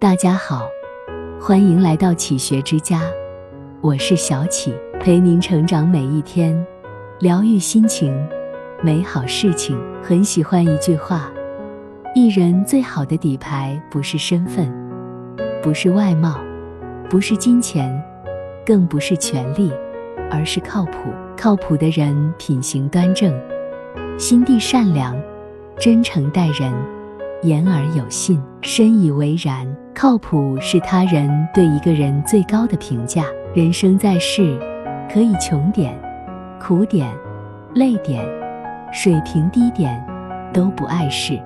大家好，欢迎来到启学之家，我是小启，陪您成长每一天，疗愈心情，美好事情。很喜欢一句话：艺人最好的底牌不是身份，不是外貌，不是金钱，更不是权力，而是靠谱。靠谱的人品行端正，心地善良，真诚待人，言而有信，深以为然。靠谱是他人对一个人最高的评价。人生在世，可以穷点、苦点、累点、水平低点，都不碍事，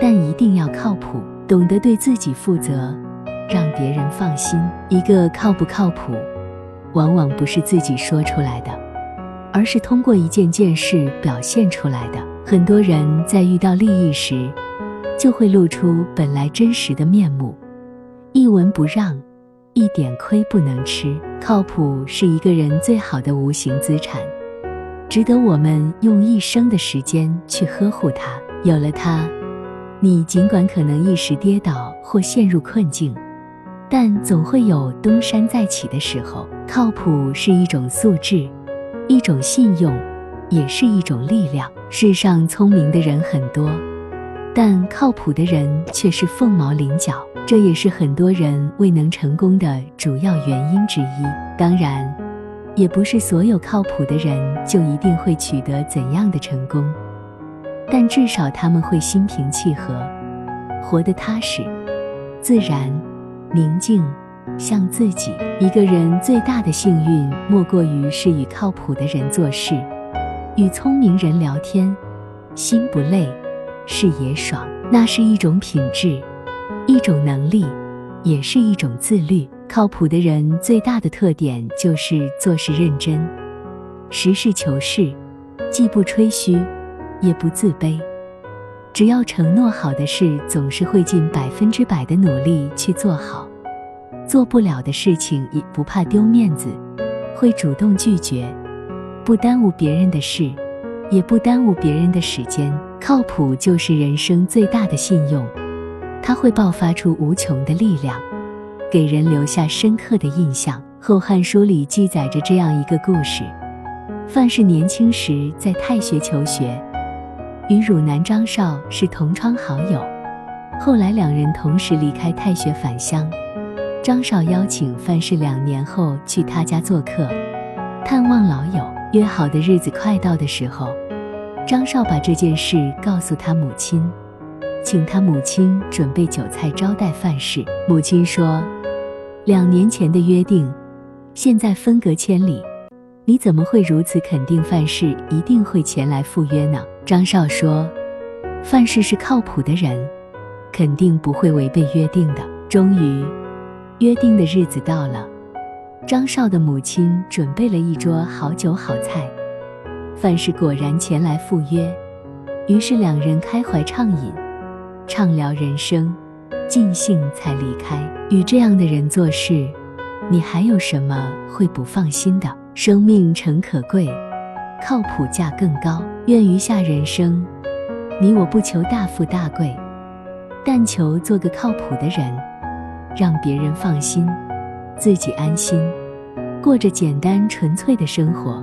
但一定要靠谱，懂得对自己负责，让别人放心。一个靠不靠谱，往往不是自己说出来的。而是通过一件件事表现出来的。很多人在遇到利益时，就会露出本来真实的面目，一文不让，一点亏不能吃。靠谱是一个人最好的无形资产，值得我们用一生的时间去呵护它。有了它，你尽管可能一时跌倒或陷入困境，但总会有东山再起的时候。靠谱是一种素质。一种信用，也是一种力量。世上聪明的人很多，但靠谱的人却是凤毛麟角。这也是很多人未能成功的主要原因之一。当然，也不是所有靠谱的人就一定会取得怎样的成功，但至少他们会心平气和，活得踏实、自然、宁静。像自己一个人最大的幸运，莫过于是与靠谱的人做事，与聪明人聊天，心不累，是也爽。那是一种品质，一种能力，也是一种自律。靠谱的人最大的特点就是做事认真，实事求是，既不吹嘘，也不自卑。只要承诺好的事，总是会尽百分之百的努力去做好。做不了的事情也不怕丢面子，会主动拒绝，不耽误别人的事，也不耽误别人的时间。靠谱就是人生最大的信用，它会爆发出无穷的力量，给人留下深刻的印象。《后汉书》里记载着这样一个故事：范氏年轻时在太学求学，与汝南张绍是同窗好友，后来两人同时离开太学返乡。张绍邀请范氏两年后去他家做客，探望老友。约好的日子快到的时候，张少把这件事告诉他母亲，请他母亲准备酒菜招待范氏。母亲说：“两年前的约定，现在分隔千里，你怎么会如此肯定范氏一定会前来赴约呢？”张少说：“范氏是靠谱的人，肯定不会违背约定的。”终于。约定的日子到了，张少的母亲准备了一桌好酒好菜，范氏果然前来赴约。于是两人开怀畅饮，畅聊人生，尽兴才离开。与这样的人做事，你还有什么会不放心的？生命诚可贵，靠谱价更高。愿余下人生，你我不求大富大贵，但求做个靠谱的人。让别人放心，自己安心，过着简单纯粹的生活，